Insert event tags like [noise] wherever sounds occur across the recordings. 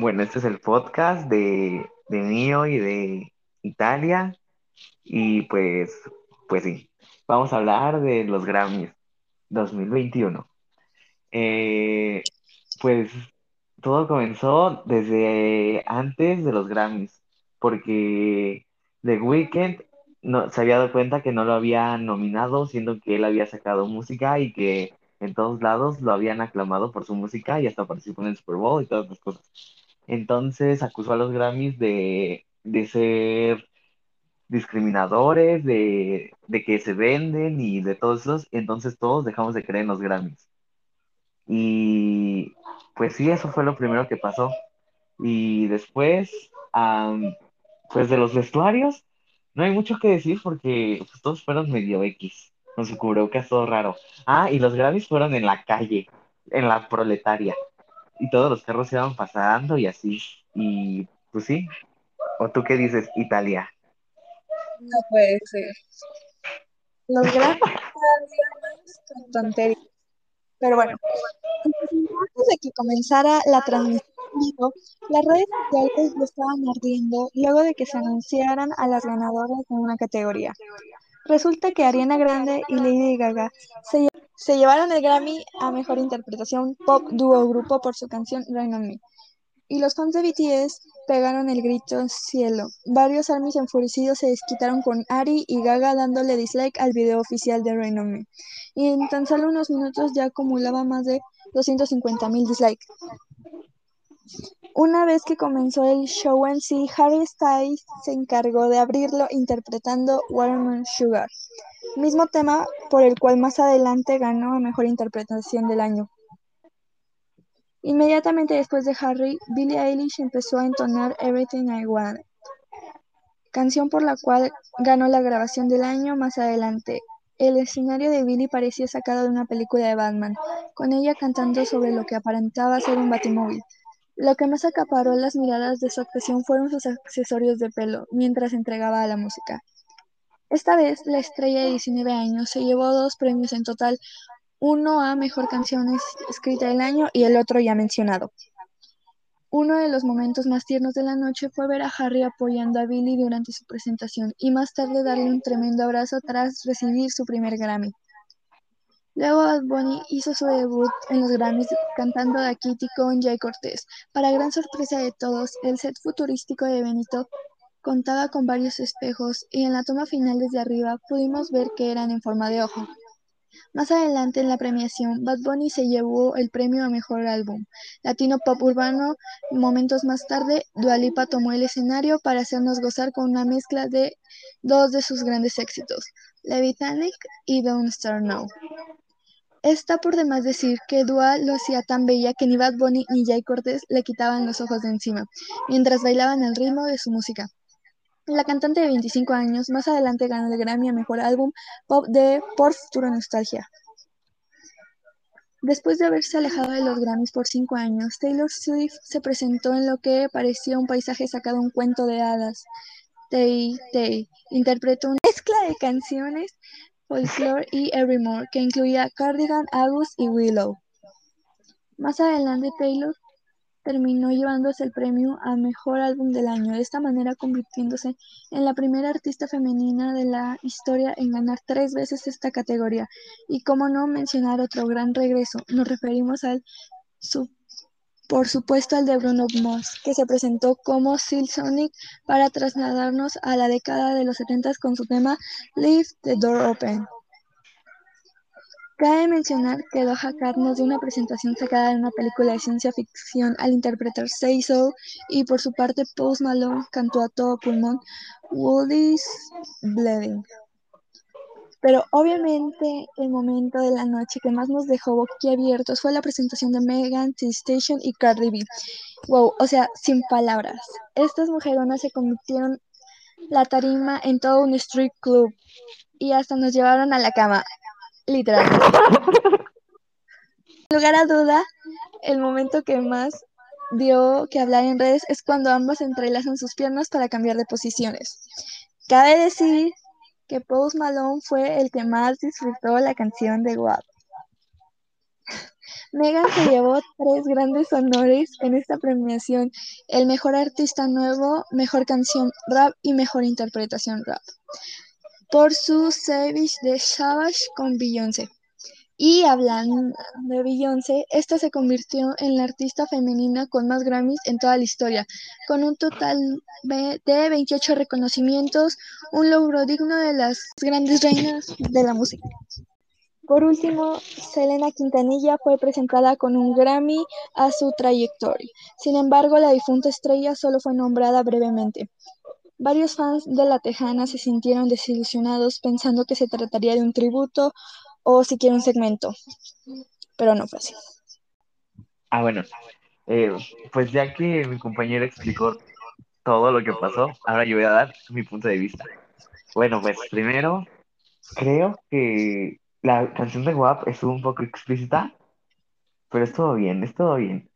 Bueno, este es el podcast de, de mío y de Italia. Y pues, pues sí, vamos a hablar de los Grammys 2021. Eh, pues todo comenzó desde antes de los Grammys, porque The Weeknd no, se había dado cuenta que no lo había nominado, siendo que él había sacado música y que en todos lados lo habían aclamado por su música y hasta participó en el Super Bowl y todas las cosas. Entonces acusó a los Grammys de, de ser discriminadores, de, de que se venden y de todos esos. Entonces todos dejamos de creer en los Grammys. Y pues sí, eso fue lo primero que pasó. Y después, pues de los vestuarios, no hay mucho que decir porque pues, todos fueron medio X, con su cubrebocas todo raro. Ah, y los Grammys fueron en la calle, en la proletaria, y todos los carros iban pasando y así. Y pues sí, ¿o tú qué dices, Italia? No puede ser. Los [laughs] más con tonterías. Pero bueno, antes de que comenzara la transmisión vivo, las redes sociales ya estaban ardiendo luego de que se anunciaran a las ganadoras de una categoría. Resulta que Ariana Grande y Lady Gaga se, se llevaron el Grammy a Mejor Interpretación Pop Dúo Grupo por su canción Rain on Me. Y los fans de BTS pegaron el grito cielo. Varios armies enfurecidos se desquitaron con Ari y Gaga dándole dislike al video oficial de Rain on Me. Y en tan solo unos minutos ya acumulaba más de 250 mil dislikes. Una vez que comenzó el show en sí, Harry Styles se encargó de abrirlo interpretando Watermelon Sugar, mismo tema por el cual más adelante ganó a Mejor Interpretación del Año. Inmediatamente después de Harry, Billie Eilish empezó a entonar Everything I Want, canción por la cual ganó la grabación del año más adelante. El escenario de Billie parecía sacado de una película de Batman, con ella cantando sobre lo que aparentaba ser un batimóvil. Lo que más acaparó las miradas de su actuación fueron sus accesorios de pelo, mientras entregaba a la música. Esta vez, la estrella de 19 años se llevó dos premios en total, uno a Mejor Canción es- Escrita del Año y el otro ya mencionado. Uno de los momentos más tiernos de la noche fue ver a Harry apoyando a Billy durante su presentación y más tarde darle un tremendo abrazo tras recibir su primer Grammy. Luego Bad Bunny hizo su debut en los Grammys cantando a Kitty con Jay Cortés. Para gran sorpresa de todos, el set futurístico de Benito contaba con varios espejos y en la toma final desde arriba pudimos ver que eran en forma de ojo. Más adelante en la premiación, Bad Bunny se llevó el premio a Mejor Álbum Latino Pop Urbano. Momentos más tarde, Dua Lipa tomó el escenario para hacernos gozar con una mezcla de dos de sus grandes éxitos, Levitanic y Don't Start Now. Está por demás decir que Dua lo hacía tan bella que ni Bad Bunny ni Jay Cortés le quitaban los ojos de encima, mientras bailaban al ritmo de su música. La cantante de 25 años más adelante ganó el Grammy a Mejor Álbum Pop de Por Futuro Nostalgia. Después de haberse alejado de los Grammys por cinco años, Taylor Swift se presentó en lo que parecía un paisaje sacado de un cuento de hadas. Tay Tay interpretó una mezcla de canciones folklore y Evermore que incluía Cardigan, Agus y Willow. Más adelante Taylor terminó llevándose el premio a Mejor Álbum del Año, de esta manera convirtiéndose en la primera artista femenina de la historia en ganar tres veces esta categoría. Y como no mencionar otro gran regreso, nos referimos al, por supuesto, al de Bruno Mars, que se presentó como Silk Sonic para trasladarnos a la década de los 70 con su tema Leave the Door Open. Cabe mencionar que Doja Cat nos dio una presentación sacada de una película de ciencia ficción al interpretar Say So y por su parte Post Malone cantó a todo pulmón Woody's Bleeding. Pero obviamente el momento de la noche que más nos dejó boquiabiertos fue la presentación de Megan Thee Station y Cardi B. Wow, o sea, sin palabras. Estas mujeronas se convirtieron la tarima en todo un street club y hasta nos llevaron a la cama, literalmente. Sin lugar a duda, el momento que más dio que hablar en redes es cuando ambas entrelazan sus piernas para cambiar de posiciones. Cabe decir que Post Malone fue el que más disfrutó la canción de WAP. [laughs] Megan se llevó tres grandes honores en esta premiación: el mejor artista nuevo, mejor canción rap y mejor interpretación rap, por su Savage de Savage con Beyoncé. Y hablando de Beyoncé, esta se convirtió en la artista femenina con más Grammys en toda la historia, con un total de 28 reconocimientos, un logro digno de las grandes reinas de la música. Por último, Selena Quintanilla fue presentada con un Grammy a su trayectoria. Sin embargo, la difunta estrella solo fue nombrada brevemente. Varios fans de La Tejana se sintieron desilusionados pensando que se trataría de un tributo o siquiera un segmento, pero no fue así. Ah, bueno, eh, pues ya que mi compañero explicó todo lo que pasó, ahora yo voy a dar mi punto de vista. Bueno, pues primero, creo que la canción de WAP estuvo un poco explícita, pero estuvo bien, estuvo bien.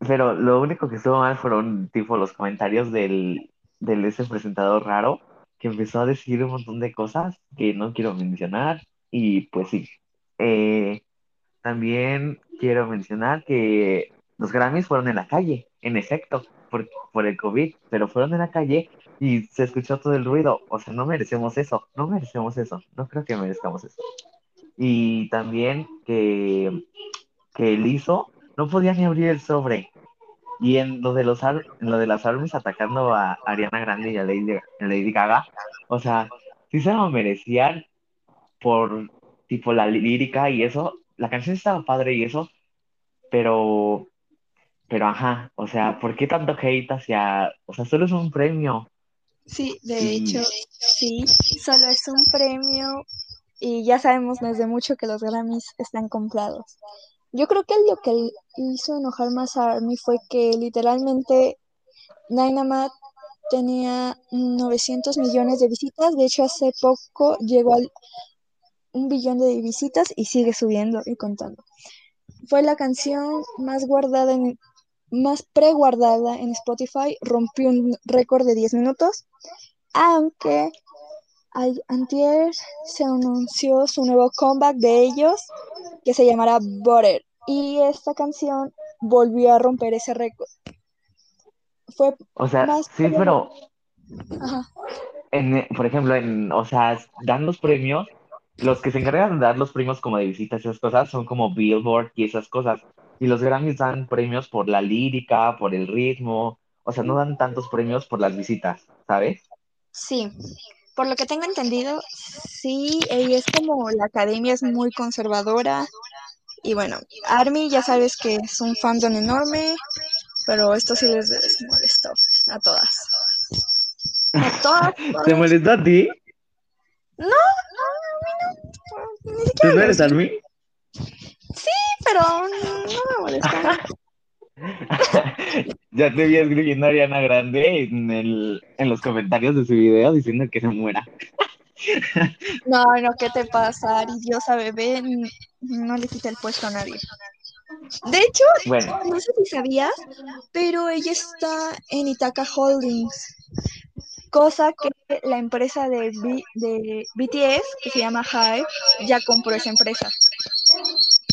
Pero lo único que estuvo mal fueron tipo los comentarios del, del ese presentador raro que empezó a decir un montón de cosas que no quiero mencionar y pues sí. Eh, también quiero mencionar que los Grammys fueron en la calle, en efecto, por, por el COVID, pero fueron en la calle y se escuchó todo el ruido. O sea, no merecemos eso, no merecemos eso, no creo que merezcamos eso. Y también que, que el ISO no podía ni abrir el sobre. Y en lo de los en lo de las armas atacando a Ariana Grande y a Lady, Gaga, o sea, sí se lo merecían por tipo la lírica y eso. La canción estaba padre y eso, pero, pero ajá, o sea, ¿por qué tanto hate hacia, o sea, solo es un premio? Sí, de Y hecho, sí, solo es un premio y ya sabemos desde mucho que los Grammys están comprados. Yo creo que lo que hizo enojar más a Army fue que literalmente Dynamite tenía 900 millones de visitas, de hecho hace poco llegó al un billón de visitas y sigue subiendo y contando. Fue la canción más guardada en más preguardada en Spotify, rompió un récord de 10 minutos, aunque antier se anunció su nuevo comeback de ellos que se llamará Butter y esta canción volvió a romper ese récord. Fue o sea, más sí, pero Ajá. en, por ejemplo, en, o sea, dan los premios, los que se encargan de dar los premios como de visitas y esas cosas son como Billboard y esas cosas. Y los Grammys dan premios por la lírica, por el ritmo, o sea, no dan tantos premios por las visitas, ¿sabes? Sí, por lo que tengo entendido, sí, ella es como la academia es muy conservadora y bueno, Army ya sabes que es un fandom enorme, pero esto sí les molestó a todas. A [laughs] todas, ¿Te molestó a ti? No, no, a mí no, ni ¿Tú siquiera no me eres Army? pero no me molestó. [laughs] [laughs] Ya te vi escribiendo a Ariana Grande en el, en los comentarios de su video diciendo que se muera. No, no, ¿qué te pasa, Aridiosa bebé? N- No le quita el puesto a nadie. De hecho, Bueno, no sé si sabías, pero ella está en Itaca Holdings, cosa que la empresa de, B- de BTS, que se llama Hype, ya compró esa empresa.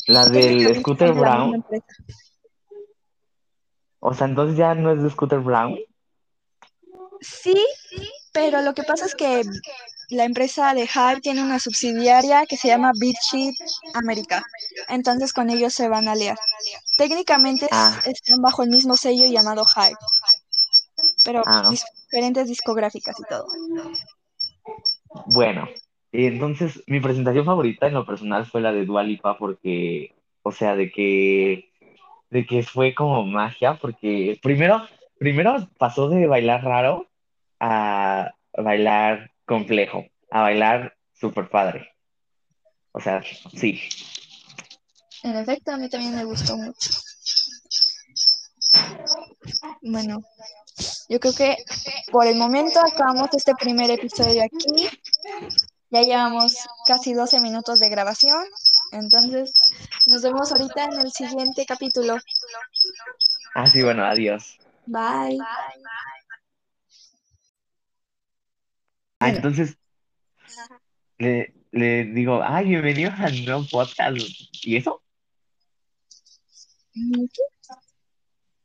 la del Scooter Brown. O sea, entonces ya no es de Scooter Brown. Sí, pero lo que pasa es que la empresa de Hype tiene una subsidiaria que se llama BitChip América. Entonces con ellos se van a aliar. Técnicamente Ah, están bajo el mismo sello llamado Hype, pero ah, diferentes discográficas y todo. bueno. Y entonces mi presentación favorita en lo personal fue la de Dua Lipa porque, o sea, de que, de que fue como magia porque primero, primero pasó de bailar raro a bailar complejo, a bailar super padre. O sea, sí. En efecto, a mí también me gustó mucho. Bueno, yo creo que por el momento acabamos este primer episodio aquí. Ya llevamos casi 12 minutos de grabación. Entonces, nos vemos ahorita en el siguiente capítulo. Ah, sí, bueno, adiós. Bye. Ah, entonces le, le digo, ay, bienvenido al nuevo podcast. ¿Y eso?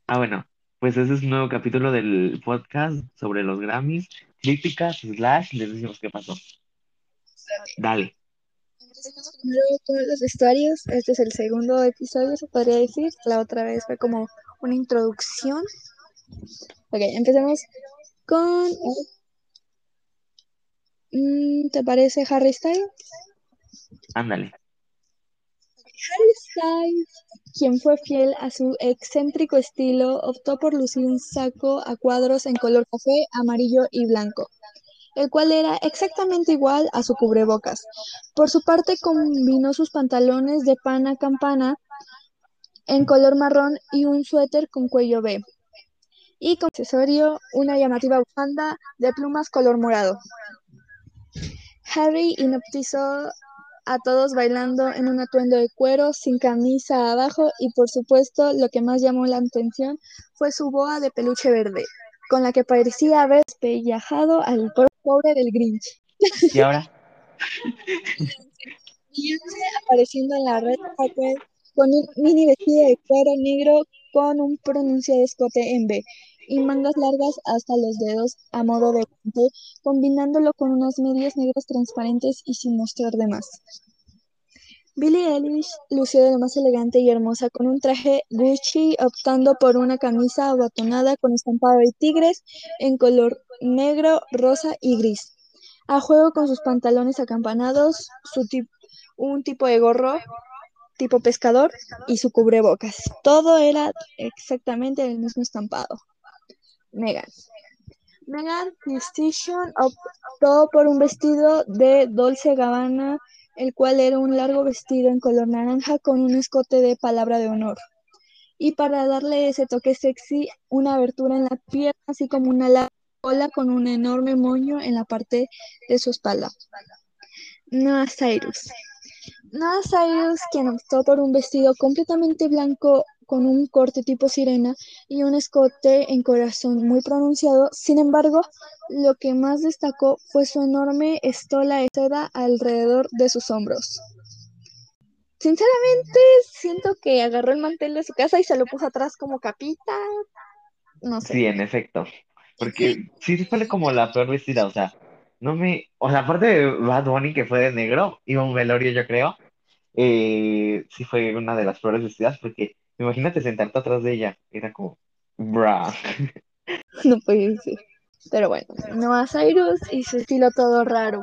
Ah, bueno, pues ese es un nuevo capítulo del podcast sobre los Grammys, críticas, slash, les decimos qué pasó. Dale, Empecemos primero con los vestuarios. Este es el segundo episodio, se podría decir. La otra vez fue como una introducción. Ok, empecemos con... mm, ¿Te parece Harry Styles? ándale. Harry Styles, quien fue fiel a su excéntrico estilo, optó por lucir un saco a cuadros en color café, amarillo y blanco, el cual era exactamente igual a su cubrebocas. Por su parte, combinó sus pantalones de pana campana en color marrón y un suéter con cuello B. Y como accesorio, una llamativa bufanda de plumas color morado. Harry hipnotizó a todos bailando en un atuendo de cuero, sin camisa abajo y por supuesto lo que más llamó la atención fue su boa de peluche verde, con la que parecía haber despellejado al pobre del Grinch. ¿Y ahora? Beyoncé apareciendo en la red carpet con un mini vestido de cuero negro con un pronunciado escote en B y mangas largas hasta los dedos a modo de guante, combinándolo con unas medias negras transparentes y sin mostrar de más. Billie Eilish lució de lo más elegante y hermosa con un traje Gucci, optando por una camisa abotonada con estampado de tigres en color negro, rosa y gris. A juego con sus pantalones acampanados, su tip- un tipo de gorro tipo pescador y su cubrebocas. Todo era exactamente el mismo estampado. Megan. Megan Thee optó por un vestido de Dolce Gabbana, el cual era un largo vestido en color naranja con un escote de palabra de honor. Y para darle ese toque sexy, una abertura en la pierna, así como una larga cola con un enorme moño en la parte de su espalda. Noah Cyrus. Noah Cyrus, quien optó por un vestido completamente blanco con un corte tipo sirena y un escote en corazón muy pronunciado. Sin embargo, lo que más destacó fue su enorme estola de seda alrededor de sus hombros. Sinceramente, siento que agarró el mantel de su casa y se lo puso atrás como capita. No sé. Sí, en efecto. Porque sí, sí fue como la peor vestida, o sea, no me... O sea, aparte de Bad Bunny, que fue de negro, iba un velorio, yo creo, eh, sí fue una de las peores vestidas, porque imagínate sentarte atrás de ella, era como, bra. [laughs] No puede ser. Pero bueno, Noah Cyrus y su estilo todo raro.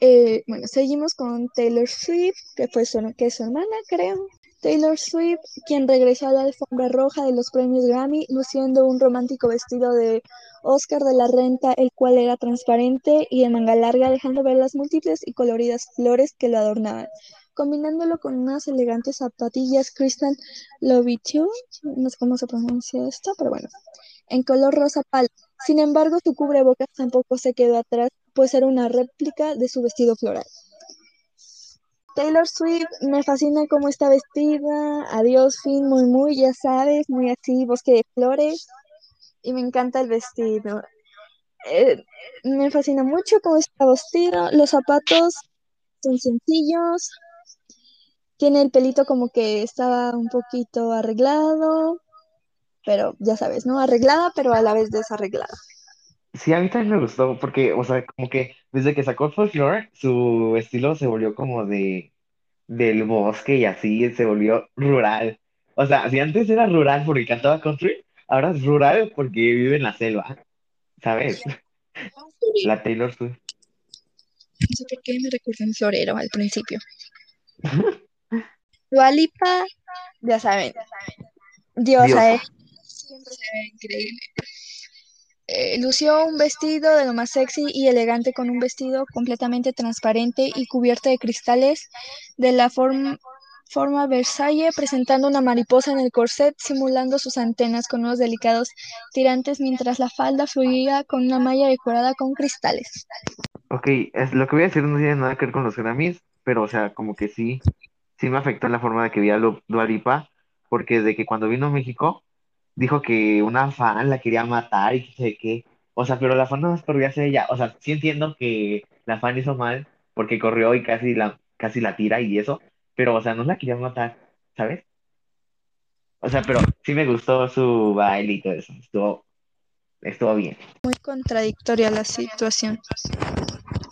Eh, bueno, seguimos con Taylor Swift, que fue su, que su hermana, creo. Taylor Swift, quien regresó a la alfombra roja de los premios Grammy, luciendo un romántico vestido de Oscar de la Renta, el cual era transparente y de manga larga, dejando ver las múltiples y coloridas flores que lo adornaban, combinándolo con unas elegantes zapatillas Crystal Louboutin, no sé cómo se pronuncia esto, pero bueno, en color rosa pálido. Sin embargo, su cubrebocas tampoco se quedó atrás, pues era una réplica de su vestido floral. Taylor Swift me fascina cómo está vestida, adiós fin, muy muy, ya sabes, muy así, bosque de flores, y me encanta el vestido. Eh, me fascina mucho cómo está vestido, los zapatos son sencillos, tiene el pelito como que estaba un poquito arreglado, pero ya sabes, ¿no? Arreglada, pero a la vez desarreglada. Sí, a mí también me gustó, porque, o sea, como que desde que sacó Folklore, su estilo se volvió como de, del bosque y así, se volvió rural. O sea, si antes era rural porque cantaba country, ahora es rural porque vive en la selva, ¿sabes? [laughs] La Taylor Swift. No sé por qué me recuerda en florero al principio. [laughs] Dualipa, ya saben, diosa, Diosa. ¿eh? Siempre se ve increíble. Eh, lució un vestido de lo más sexy y elegante con un vestido completamente transparente y cubierto de cristales de la forma forma Versailles, presentando una mariposa en el corset, simulando sus antenas con unos delicados tirantes, mientras la falda fluía con una malla decorada con cristales. Ok, es, lo que voy a decir no tiene nada que ver con los Grammys, pero, o sea, como que sí, sí me afectó la forma de que vi a Lu- Dua Lipa, porque de que cuando vino a México, dijo que una fan la quería matar y que sé qué. O sea, pero la fan no más corrió hacia ella. O sea, sí entiendo que la fan hizo mal porque corrió y casi la, casi la tira y eso, pero, o sea, no la quería matar, ¿sabes? O sea, pero sí me gustó su baile y todo eso. Estuvo, estuvo bien. Muy contradictoria la situación.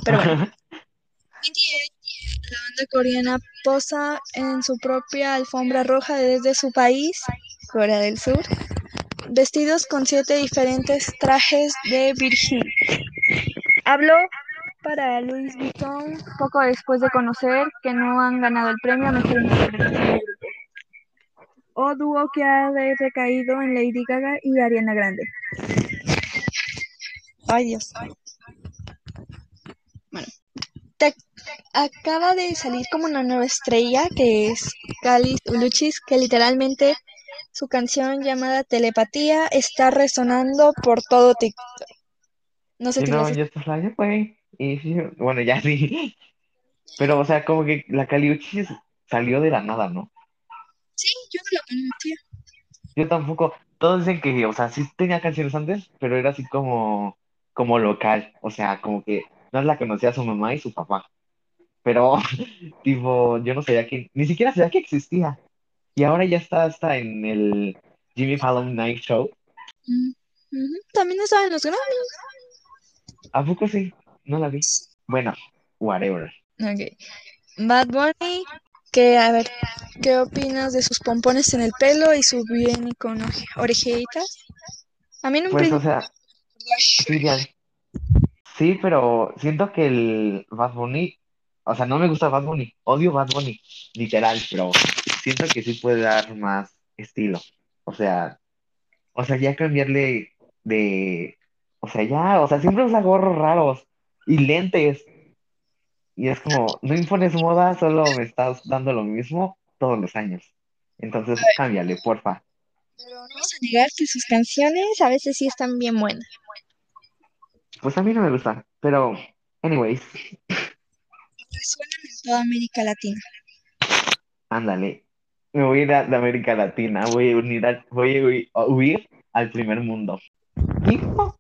Pero bueno. [laughs] La banda coreana posa en su propia alfombra roja desde su país, Corea del Sur, vestidos con siete diferentes trajes de Virgil. Habló para Louis Vuitton poco después de conocer que no han ganado el premio a. O dúo que ha recaído en Lady Gaga y Ariana Grande. Ay Dios. Bueno, te acaba de salir como una nueva estrella que es Cali Luchis, que literalmente su canción llamada Telepatía está resonando por todo TikTok. No sé no, yo. Y sí, bueno, ya sí. [laughs] Pero, o sea, como que la Caliuchis salió de la nada, ¿no? Sí, yo no la conocía. Yo tampoco. Todos dicen que, o sea, sí tenía canciones antes, pero era así como, como local. O sea, como que no la conocía su mamá y su papá. Pero, [laughs] tipo, yo no sabía que, ni siquiera sabía que existía. Y ahora ya está hasta en el Jimmy Fallon Night Show. Mm, ujú. También estaba en los Grammys. ¿A poco sí? No la vi. Bueno, whatever. Ok. Bad Bunny, que a ver, ¿qué opinas de sus pompones en el pelo y su bien con orejitas? A mí en un Pues, o sea, sí, ya- sí, pero siento que el Bad Bunny, o sea, no me gusta Bad Bunny, odio Bad Bunny, literal, pero siento que sí puede dar más estilo. O sea, o sea, ya cambiarle de, o sea, ya, o sea, siempre usa gorros raros y lentes. Y es como, no impones moda, solo me estás dando lo mismo todos los años. Entonces, cámbiale, porfa. Pero no vamos a negar que sus canciones a veces sí están bien buenas. Pues a mí no me gusta, pero, anyways, Resuenan en toda América Latina. ándale. Me voy a ir a de América Latina, voy a unir voy a huir, a huir al primer mundo. ¿Tipo?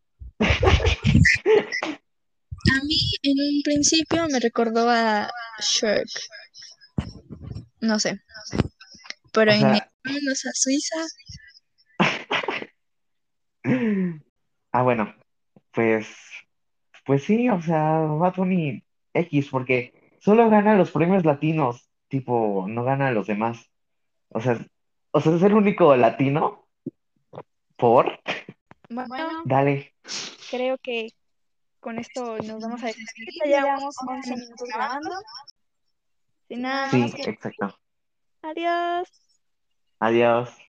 A mí en un principio me recordó a Shrek. No sé. Pero O en sea, vámonos a Suiza. [laughs] ah, bueno, pues, pues sí, o sea, Bad Bunny X, porque solo gana los premios latinos, tipo, no gana a los demás. O sea, o sea, es el único latino por, Bueno, dale. creo que con esto nos vamos a despedir. Ya llevamos 11 minutos grabando. Sin nada Sí, más que exacto. adiós. Adiós.